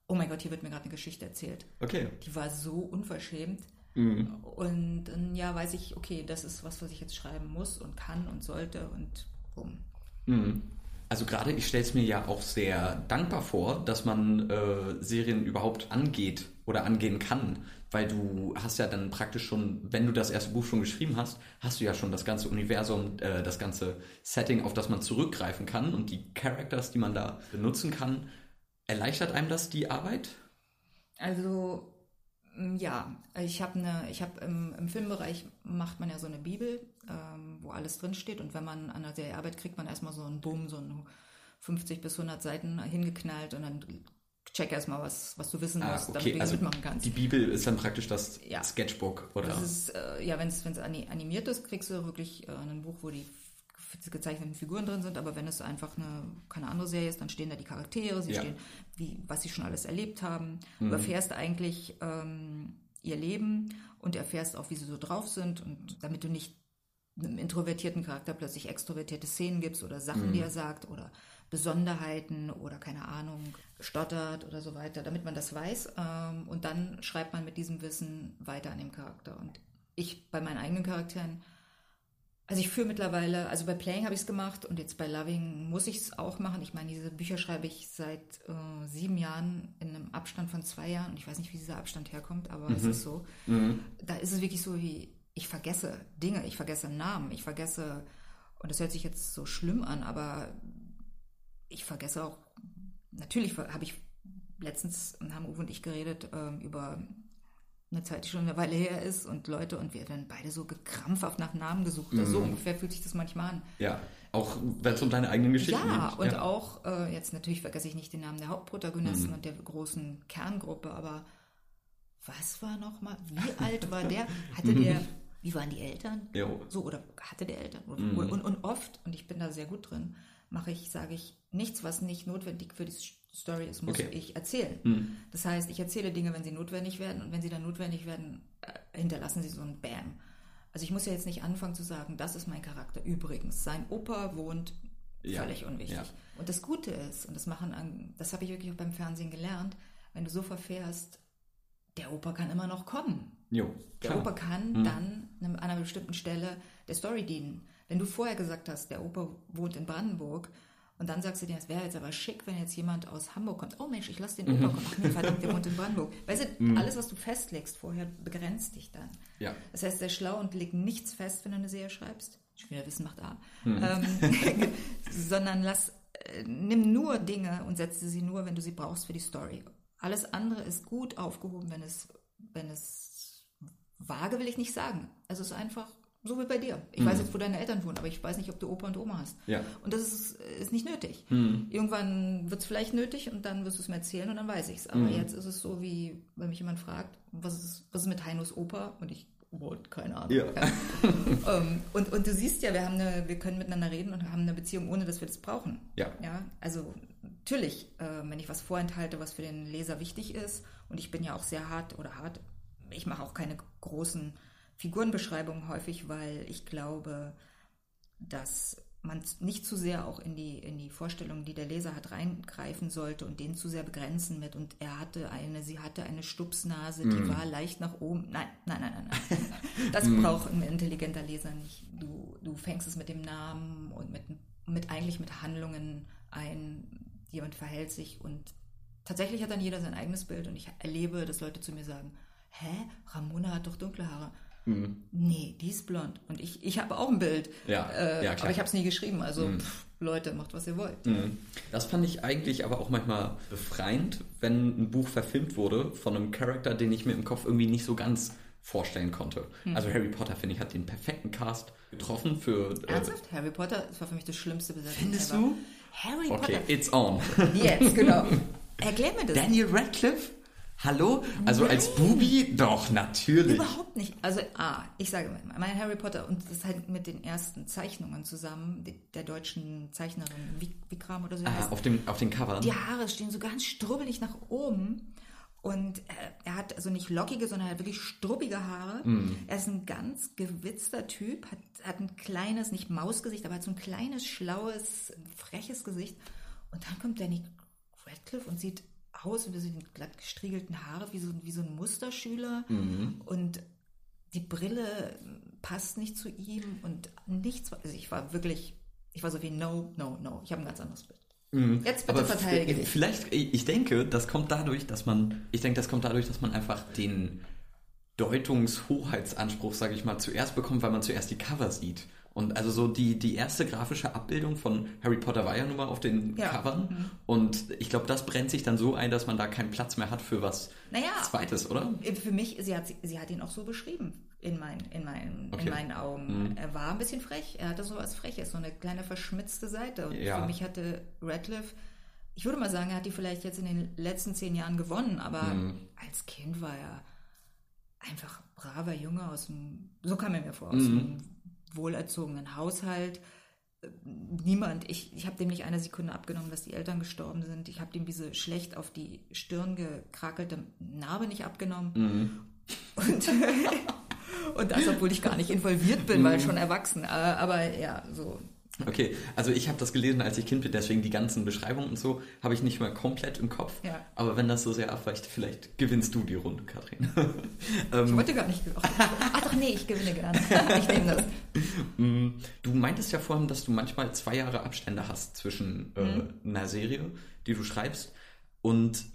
oh mein Gott, hier wird mir gerade eine Geschichte erzählt. Okay. Die war so unverschämt. Mhm. Und dann ja, weiß ich, okay, das ist was, was ich jetzt schreiben muss und kann und sollte und bumm. Mhm. Also gerade ich stelle es mir ja auch sehr dankbar vor, dass man äh, Serien überhaupt angeht oder angehen kann, weil du hast ja dann praktisch schon, wenn du das erste Buch schon geschrieben hast, hast du ja schon das ganze Universum, äh, das ganze Setting, auf das man zurückgreifen kann und die Characters, die man da benutzen kann. Erleichtert einem das die Arbeit? Also ja, ich habe eine, ich habe im, im Filmbereich macht man ja so eine Bibel, ähm, wo alles drin steht und wenn man an der Serie arbeitet, kriegt man erstmal so einen Boom, so einen 50 bis 100 Seiten hingeknallt und dann check erstmal was, was du wissen musst, damit du hier mitmachen kannst. Ah, die Bibel ist dann praktisch das Ja. Sketchbook, oder? Das ist, äh, ja, wenn es animiert ist, kriegst du wirklich äh, ein Buch, wo die gezeichneten Figuren drin sind, aber wenn es einfach eine, keine andere Serie ist, dann stehen da die Charaktere, sie Ja. stehen, wie, was sie schon alles erlebt haben. Du erfährst eigentlich ähm, ihr Leben und erfährst auch, wie sie so drauf sind und damit du nicht einem introvertierten Charakter plötzlich extrovertierte Szenen gibst oder Sachen, die er sagt oder Besonderheiten oder keine Ahnung, stottert oder so weiter, damit man das weiß. Ähm, und dann schreibt man mit diesem Wissen weiter an dem Charakter. Und ich bei meinen eigenen Charakteren Also ich führe mittlerweile, also bei Playing habe ich es gemacht und jetzt bei Loving muss ich es auch machen. Ich meine, diese Bücher schreibe ich seit äh, sieben Jahren in einem Abstand von zwei Jahren und ich weiß nicht, wie dieser Abstand herkommt, aber mhm. es ist so. Mhm. Da ist es wirklich so wie, ich vergesse Dinge, ich vergesse Namen, ich vergesse, und das hört sich jetzt so schlimm an, aber ich vergesse auch, natürlich habe ich letztens haben Uwe und ich geredet äh, über eine Zeit, die schon eine Weile her ist und Leute und wir werden beide so gekrampfhaft nach Namen gesucht. Mhm. So ungefähr fühlt sich das manchmal an. Ja, auch wenn es um deine eigenen Geschichten ja, geht. Und ja, und auch, äh, jetzt natürlich vergesse ich nicht den Namen der Hauptprotagonisten mhm. und der großen Kerngruppe, aber was war nochmal, wie alt war der? <laughs> Hatte der, wie waren die Eltern? Jo. So, oder hatte der Eltern? Mhm. Und, und oft, und ich bin da sehr gut drin, mache ich, sage ich, nichts, was nicht notwendig für die Story ist, muss okay. ich erzählen. Mhm. Das heißt, ich erzähle Dinge, wenn sie notwendig werden und wenn sie dann notwendig werden, äh, hinterlassen sie so ein Bam. Also ich muss ja jetzt nicht anfangen zu sagen, das ist mein Charakter. Übrigens, sein Opa wohnt ja. völlig unwichtig. Ja. Und das Gute ist, und das machen, das habe ich wirklich auch beim Fernsehen gelernt, wenn du so verfährst, der Opa kann immer noch kommen. Jo, der Opa kann mhm. dann an einer bestimmten Stelle der Story dienen. Wenn du vorher gesagt hast, der Opa wohnt in Brandenburg, und dann sagst du dir, es wäre jetzt aber schick, wenn jetzt jemand aus Hamburg kommt. Oh Mensch, ich lasse den Opa kommen. Ach nee, verdammt, der wohnt in Brandenburg. Weißt du, mhm. alles, was du festlegst vorher, begrenzt dich dann. Ja. Das heißt, der schlau und legt nichts fest, wenn du eine Serie schreibst. Wieder Wissen macht A. Mhm. Ähm, <laughs> sondern lass, äh, nimm nur Dinge und setze sie nur, wenn du sie brauchst für die Story. Alles andere ist gut aufgehoben, wenn es, wenn es vage will ich nicht sagen. Also es ist einfach so wie bei dir. Ich mhm. weiß jetzt, wo deine Eltern wohnen, aber ich weiß nicht, ob du Opa und Oma hast. Ja. Und das ist, ist nicht nötig. Mhm. Irgendwann wird es vielleicht nötig und dann wirst du es mir erzählen und dann weiß ich es. Aber mhm. jetzt ist es so, wie wenn mich jemand fragt, was ist, was ist mit Heinos Opa? Und ich, oh, keine Ahnung. Ja. um, <laughs> ähm, und, und du siehst ja, wir, haben eine, wir können miteinander reden und haben eine Beziehung, ohne dass wir das brauchen. Ja. ja? Also natürlich, äh, wenn ich was vorenthalte, was für den Leser wichtig ist, und ich bin ja auch sehr hart oder hart, ich mache auch keine großen Figurenbeschreibung häufig, weil ich glaube, dass man nicht zu sehr auch in die, in die Vorstellung, die der Leser hat, reingreifen sollte und den zu sehr begrenzen mit. Und er hatte eine, sie hatte eine Stupsnase, die mm. war leicht nach oben. Nein, nein, nein, nein, nein. <laughs> Das mm. braucht ein intelligenter Leser nicht. Du, du fängst es mit dem Namen und mit, mit eigentlich mit Handlungen ein. Jemand verhält sich und tatsächlich hat dann jeder sein eigenes Bild und ich erlebe, dass Leute zu mir sagen, hä, Ramona hat doch dunkle Haare. Mhm. Nee, die ist blond. Und ich, ich habe auch ein Bild. Ja, äh, ja klar. Aber ich habe es nie geschrieben. Also mhm. pff, Leute, macht was ihr wollt. Mhm. Das fand ich eigentlich aber auch manchmal befreiend, wenn ein Buch verfilmt wurde von einem Charakter, den ich mir im Kopf irgendwie nicht so ganz vorstellen konnte. Mhm. Also Harry Potter, finde ich, hat den perfekten Cast getroffen für... Äh, Ernsthaft? Harry Potter, das war für mich das schlimmste Besetzung Findest ever. du? Harry okay, Potter. Okay, it's on. Jetzt, genau. <laughs> Erklär mir das. Daniel Radcliffe? Hallo? Also Nein. als Bubi? Doch, natürlich. Überhaupt nicht. Also, ah, ich sage mal, mein Harry Potter und das ist halt mit den ersten Zeichnungen zusammen, der deutschen Zeichnerin Vikram oder so. Ah, auf, dem, auf den Covern. Die Haare stehen so ganz strubbelig nach oben. Und er hat also nicht lockige, sondern halt wirklich struppige Haare. Mm. Er ist ein ganz gewitzter Typ, hat, hat ein kleines, nicht Mausgesicht, aber hat so ein kleines, schlaues, freches Gesicht. Und dann kommt Danny Radcliffe und sieht aus und die glatt gestriegelten Haare wie so, wie so ein Musterschüler mhm. und die Brille passt nicht zu ihm und nichts. Also ich war wirklich, ich war so wie no, no, no. Ich habe ein ganz anderes Bild. Mhm. Jetzt bitte Aber verteidige dich. Vielleicht, ich denke, das kommt dadurch, dass man, ich denke, das kommt dadurch, dass man einfach den Deutungshoheitsanspruch, sage ich mal, zuerst bekommt, weil man zuerst die Cover sieht. Und also so die, die erste grafische Abbildung von Harry Potter war ja nun mal auf den ja. Covern. Mhm. Und ich glaube, das brennt sich dann so ein, dass man da keinen Platz mehr hat für was naja, Zweites, oder? Für mich, sie hat, sie hat ihn auch so beschrieben in, mein, in, mein, okay. in meinen Augen. Mhm. Er war ein bisschen frech. Er hatte so was Freches, so eine kleine verschmitzte Seite. Und ja. für mich hatte Radcliffe, ich würde mal sagen, er hat die vielleicht jetzt in den letzten zehn Jahren gewonnen, aber mhm. als Kind war er einfach braver Junge aus dem, so kam er mir vor, aus mhm. dem wohlerzogenen Haushalt. Niemand, ich, ich habe dem nicht eine Sekunde abgenommen, dass die Eltern gestorben sind. Ich habe dem diese schlecht auf die Stirn gekrakelte Narbe nicht abgenommen. Mhm. Und, <laughs> und das, obwohl ich gar nicht involviert bin, mhm. weil schon erwachsen. Äh, aber ja, so. Okay, also ich habe das gelesen, als ich Kind bin, deswegen die ganzen Beschreibungen und so habe ich nicht mehr komplett im Kopf. Ja. Aber wenn das so sehr abweicht, vielleicht gewinnst du die Runde, Katrin. <laughs> ich wollte gar nicht. Ach doch, nee, ich gewinne gerne. <laughs> ich nehme das. Mm, du meintest ja vorhin, dass du manchmal zwei Jahre Abstände hast zwischen äh, mhm. einer Serie, die du schreibst. Und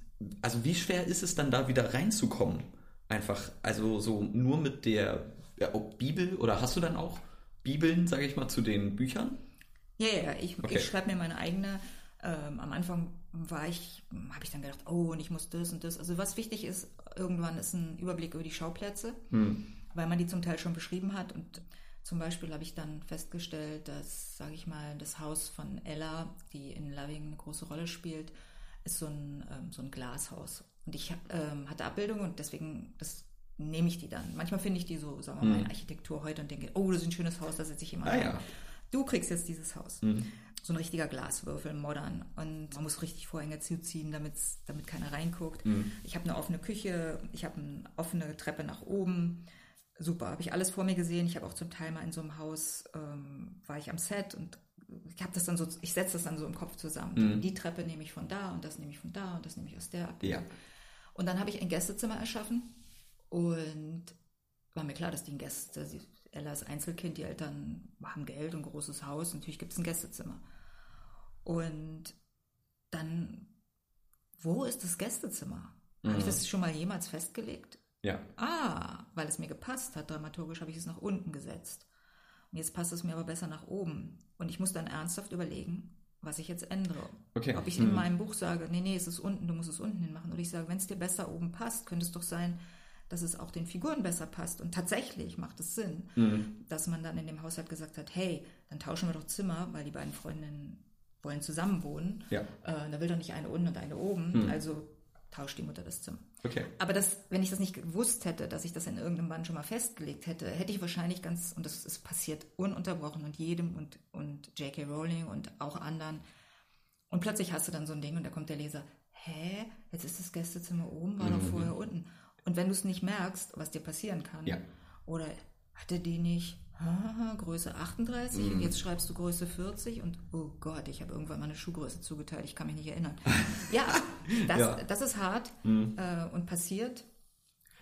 also wie schwer ist es dann da wieder reinzukommen? Einfach, also so nur mit der ja, Bibel oder hast du dann auch Bibeln, sage ich mal, zu den Büchern? Ja, ja, ich, okay. ich schreibe mir meine eigene. Ähm, am Anfang war ich, habe ich dann gedacht, oh, und ich muss das und das. Also was wichtig ist, irgendwann ist ein Überblick über die Schauplätze, hm. weil man die zum Teil schon beschrieben hat. Und zum Beispiel habe ich dann festgestellt, dass, sage ich mal, das Haus von Ella, die in Loving eine große Rolle spielt, ist so ein, ähm, so ein Glashaus. Und ich ähm, hatte Abbildungen und deswegen, das nehme ich die dann. Manchmal finde ich die so, sagen wir mal, hm. in Architektur heute und denke, oh, das ist ein schönes Haus, da setze ich jemand ah, ja du kriegst jetzt dieses Haus. Mhm. So ein richtiger Glaswürfel, modern. Und man muss richtig Vorhänge zuziehen, damit keiner reinguckt. Mhm. Ich habe eine offene Küche, ich habe eine offene Treppe nach oben. Super, habe ich alles vor mir gesehen. Ich habe auch zum Teil mal in so einem Haus, ähm, war ich am Set und ich habe das dann so, ich setze das dann so im Kopf zusammen. Mhm. Die Treppe nehme ich von da und das nehme ich von da und das nehme ich aus der ab. Ja. Und dann habe ich ein Gästezimmer erschaffen und war mir klar, dass die Gäste, Ella ist Einzelkind, die Eltern haben Geld und ein großes Haus, natürlich gibt es ein Gästezimmer. Und dann, wo ist das Gästezimmer? Mhm. Habe ich das schon mal jemals festgelegt? Ja. Ah, weil es mir gepasst hat, dramaturgisch habe ich es nach unten gesetzt. Und jetzt passt es mir aber besser nach oben. Und ich muss dann ernsthaft überlegen, was ich jetzt ändere. Okay. Ob ich mhm. in meinem Buch sage, nee, nee, es ist unten, du musst es unten hin machen. Oder ich sage, wenn es dir besser oben passt, könnte es doch sein, dass es auch den Figuren besser passt. Und tatsächlich macht es Sinn, mhm. dass man dann in dem Haushalt gesagt hat, hey, dann tauschen wir doch Zimmer, weil die beiden Freundinnen wollen zusammenwohnen. Ja. Äh, da will doch nicht eine unten und eine oben. Mhm. Also tauscht die Mutter das Zimmer. Okay. Aber das, wenn ich das nicht gewusst hätte, dass ich das in irgendeinem Band schon mal festgelegt hätte, hätte ich wahrscheinlich ganz, und das ist passiert ununterbrochen und jedem und, und J.K. Rowling und auch anderen. Und plötzlich hast du dann so ein Ding und da kommt der Leser, hä, jetzt ist das Gästezimmer oben, war mhm. doch vorher unten. Und wenn du es nicht merkst, was dir passieren kann, ja. oder hatte die nicht Größe 38 mhm. und jetzt schreibst du Größe 40 und oh Gott, ich habe irgendwann mal eine Schuhgröße zugeteilt, ich kann mich nicht erinnern. <laughs> ja, das, ja. das ist hart mhm. äh, und passiert.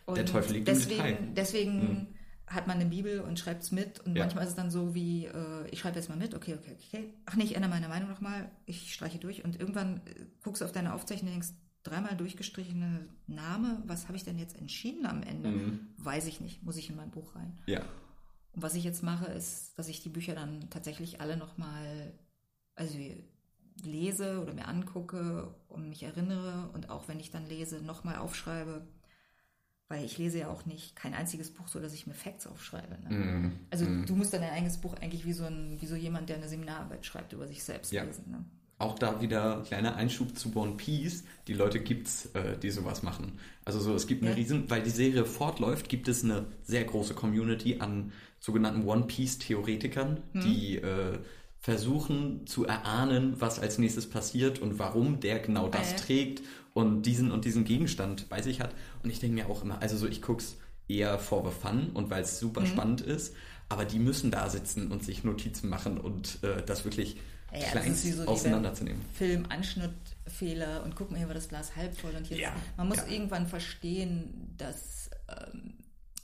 Und Der Teufel liegt deswegen, im Detail. Deswegen mhm. hat man eine Bibel und schreibt es mit und ja. manchmal ist es dann so wie, äh, ich schreibe jetzt mal mit, okay, okay, okay. Ach nee, ich ändere meine Meinung nochmal, ich streiche durch und irgendwann äh, guckst du auf deine Aufzeichnung und denkst, dreimal durchgestrichene Name, was habe ich denn jetzt entschieden am Ende? Mhm. Weiß ich nicht, muss ich in mein Buch rein. Ja. Und was ich jetzt mache, ist, dass ich die Bücher dann tatsächlich alle nochmal, also lese oder mir angucke und mich erinnere und auch wenn ich dann lese, nochmal aufschreibe. Weil ich lese ja auch nicht kein einziges Buch so, dass ich mir Facts aufschreibe. Ne? Mm, also mm. du musst dann dein eigenes Buch eigentlich wie so, ein, wie so jemand, der eine Seminararbeit schreibt, über sich selbst ja. lesen. Ne? Auch da wieder kleiner Einschub zu One Piece. Die Leute gibt's, äh, die sowas machen. Also so, es gibt eine ja. riesen, weil die Serie fortläuft, gibt es eine sehr große Community an sogenannten One Piece Theoretikern, hm. die äh, versuchen zu erahnen, was als nächstes passiert und warum der genau das äh. trägt und diesen und diesen Gegenstand bei sich hat. Und ich denke mir auch immer, also so, ich guck's eher for the fun und weil es super hm. spannend ist, aber die müssen da sitzen und sich Notizen machen und äh, das wirklich ja, kleinst so auseinanderzunehmen. Film, Anschnittfehler und guck mal, hier war das Glas halb voll und hier ja, man muss ja. irgendwann verstehen, dass ähm,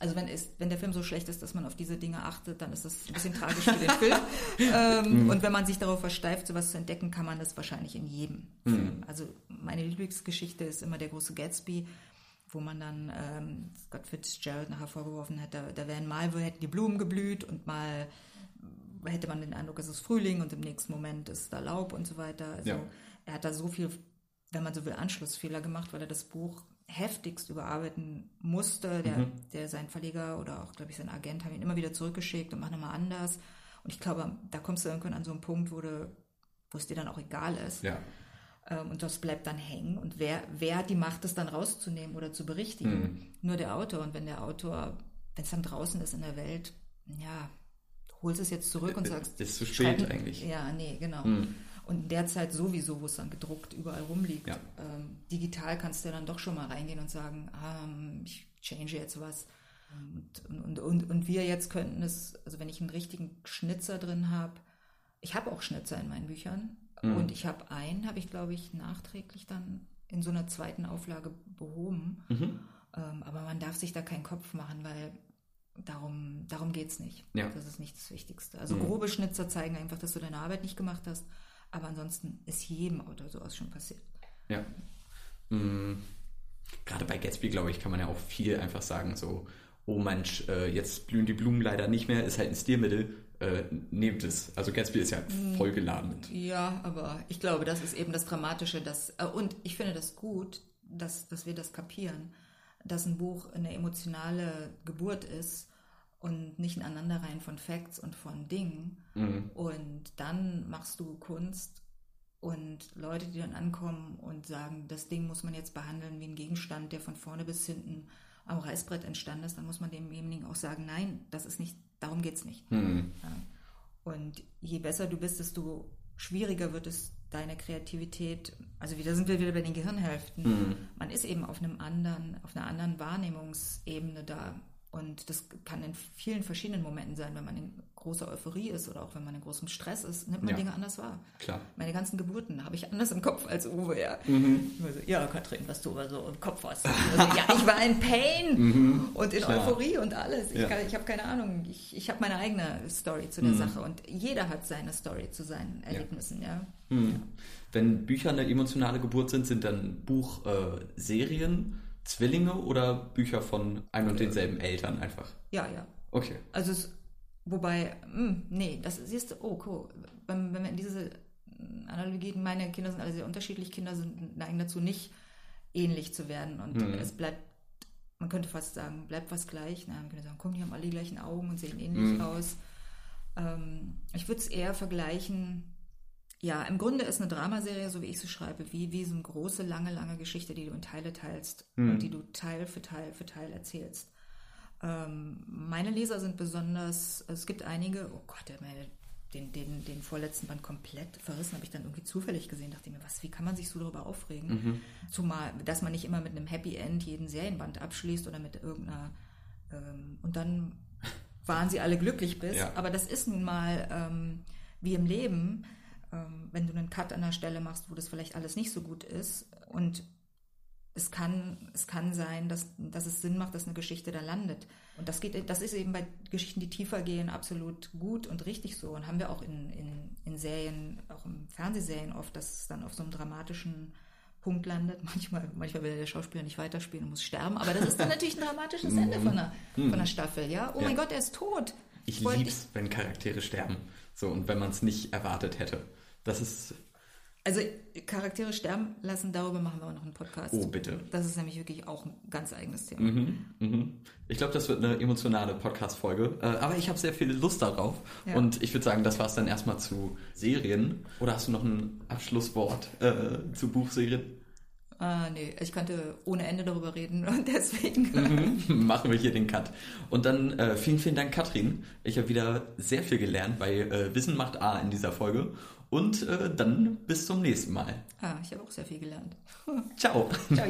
also wenn, ist, wenn der Film so schlecht ist, dass man auf diese Dinge achtet, dann ist das ein bisschen tragisch für den <laughs> Film. Ähm, mhm. Und wenn man sich darauf versteift, sowas zu entdecken, kann man das wahrscheinlich in jedem mhm. Film. Also meine Lieblingsgeschichte ist immer der große Gatsby, wo man dann ähm, Scott Fitzgerald nachher vorgeworfen hat, da, da wären mal, wo hätten die Blumen geblüht und mal hätte man den Eindruck, es ist Frühling und im nächsten Moment ist da Laub und so weiter. Also ja. er hat da so viel, wenn man so will, Anschlussfehler gemacht, weil er das Buch heftigst überarbeiten musste. Der, mhm. der sein Verleger oder auch, glaube ich, sein Agent haben ihn immer wieder zurückgeschickt und mach nochmal anders. Und ich glaube, da kommst du irgendwann an so einen Punkt, wo, du, wo es dir dann auch egal ist. Ja. Ähm, und das bleibt dann hängen. Und wer, wer hat die Macht, das dann rauszunehmen oder zu berichtigen? Mhm. Nur der Autor. Und wenn der Autor, wenn es dann draußen ist in der Welt, ja, holst es jetzt zurück und sagst. Das ist zu spät schreiben, eigentlich. Ja, nee, genau. Hm. Und derzeit sowieso, wo es dann gedruckt überall rumliegt. Ja. Ähm, digital kannst du dann doch schon mal reingehen und sagen, ähm, ich change jetzt was. Und, und, und, und wir jetzt könnten es, also wenn ich einen richtigen Schnitzer drin habe, ich habe auch Schnitzer in meinen Büchern mhm. und ich habe einen, habe ich glaube ich nachträglich dann in so einer zweiten Auflage behoben. Mhm. Ähm, aber man darf sich da keinen Kopf machen, weil darum, darum geht es nicht. Ja. Das ist nicht das Wichtigste. Also mhm. grobe Schnitzer zeigen einfach, dass du deine Arbeit nicht gemacht hast. Aber ansonsten ist jedem Autor sowas schon passiert. Ja. Mhm. Gerade bei Gatsby, glaube ich, kann man ja auch viel einfach sagen, so, oh Mensch, äh, jetzt blühen die Blumen leider nicht mehr, ist halt ein Stilmittel, äh, nehmt es. Also Gatsby ist ja mhm. vollgeladen mit. Ja, aber ich glaube, das ist eben das Dramatische. Dass, äh, und ich finde das gut, dass, dass wir das kapieren dass ein Buch eine emotionale Geburt ist und nicht ein Aneinanderreihen von Facts und von Dingen. Mhm. Und dann machst du Kunst und Leute, die dann ankommen und sagen, das Ding muss man jetzt behandeln wie ein Gegenstand, der von vorne bis hinten am Reißbrett entstanden ist, dann muss man demjenigen auch sagen, nein, das ist nicht, darum geht es nicht. Mhm. Ja. Und je besser du bist, desto schwieriger wird es deine Kreativität, also wieder sind wir wieder bei den Gehirnhälften. Mhm. Man ist eben auf einem anderen, auf einer anderen Wahrnehmungsebene da. Und das kann in vielen verschiedenen Momenten sein, wenn man in großer Euphorie ist oder auch wenn man in großem Stress ist, nimmt man ja. Dinge anders wahr. Klar. Meine ganzen Geburten habe ich anders im Kopf als Uwe, ja. Mhm. So, ja, Katrin, was du aber so im Kopf hast. Also, ja, ich war in Pain mhm. und in Klar. Euphorie und alles. Ich, ja. ich habe keine Ahnung. Ich, ich habe meine eigene Story zu der mhm. Sache und jeder hat seine Story zu seinen Erlebnissen, ja. ja. Mhm. Wenn Bücher eine emotionale Geburt sind, sind dann Buchserien äh, Zwillinge oder Bücher von ein und denselben Eltern einfach? Ja, ja. Okay. Also es, wobei, mh, hm, nee, das siehst du, oh cool. Wenn, wenn wir in diese Analogie, meine Kinder sind alle sehr unterschiedlich, Kinder sind, neigen dazu nicht ähnlich zu werden und mhm. es bleibt, man könnte fast sagen, bleibt was gleich. Na, man könnte sagen, komm, die haben alle die gleichen Augen und sehen ähnlich mhm. aus. Ähm, ich würde es eher vergleichen ja, im Grunde ist eine Dramaserie, so wie ich sie schreibe, wie, wie so eine große, lange, lange Geschichte, die du in Teile teilst mhm. und die du Teil für Teil für Teil erzählst. Ähm, meine Leser sind besonders, es gibt einige, oh Gott, den, den, den vorletzten Band komplett verrissen, habe ich dann irgendwie zufällig gesehen, dachte mir, was, wie kann man sich so darüber aufregen? Mhm. Zumal, dass man nicht immer mit einem Happy End jeden Serienband abschließt oder mit irgendeiner, ähm, und dann waren sie alle glücklich bis, ja. aber das ist nun mal ähm, wie im Leben ähm, wenn du einen Cut an der Stelle machst, wo das vielleicht alles nicht so gut ist. Und es kann, es kann sein, dass, dass es Sinn macht, dass eine Geschichte da landet. Und das geht, das ist eben bei Geschichten, die tiefer gehen, absolut gut und richtig so. Und haben wir auch in, in, in Serien, auch in Fernsehserien oft, dass es dann auf so einem dramatischen Punkt landet. <laughs> Manchmal, manchmal will der Schauspieler nicht weiterspielen und muss sterben. Aber das ist dann natürlich ein dramatisches Ende von einer, von einer Staffel, ja? Oh ja. mein Gott, er ist tot. Ich liebe es, wenn Charaktere sterben. So, und wenn man es nicht erwartet hätte. Das ist. Also Charaktere sterben lassen, darüber machen wir auch noch einen Podcast. Oh, bitte. Das ist nämlich wirklich auch ein ganz eigenes Thema. Mhm, mhm. Ich glaube, das wird eine emotionale Podcast-Folge. Äh, aber ich habe sehr viel Lust darauf. Ja. Und ich würde sagen, das war es dann erstmal zu Serien. Oder hast du noch ein Abschlusswort äh, zu Buchserien? Ah, nee, ich könnte ohne Ende darüber reden und <laughs> deswegen. Mhm, machen wir hier den Cut. Und dann äh, vielen, vielen Dank, Katrin. Ich habe wieder sehr viel gelernt bei äh, Wissen macht A in dieser Folge. Und äh, dann bis zum nächsten Mal. Ah, ich habe auch sehr viel gelernt. <laughs> Ciao. Ciao.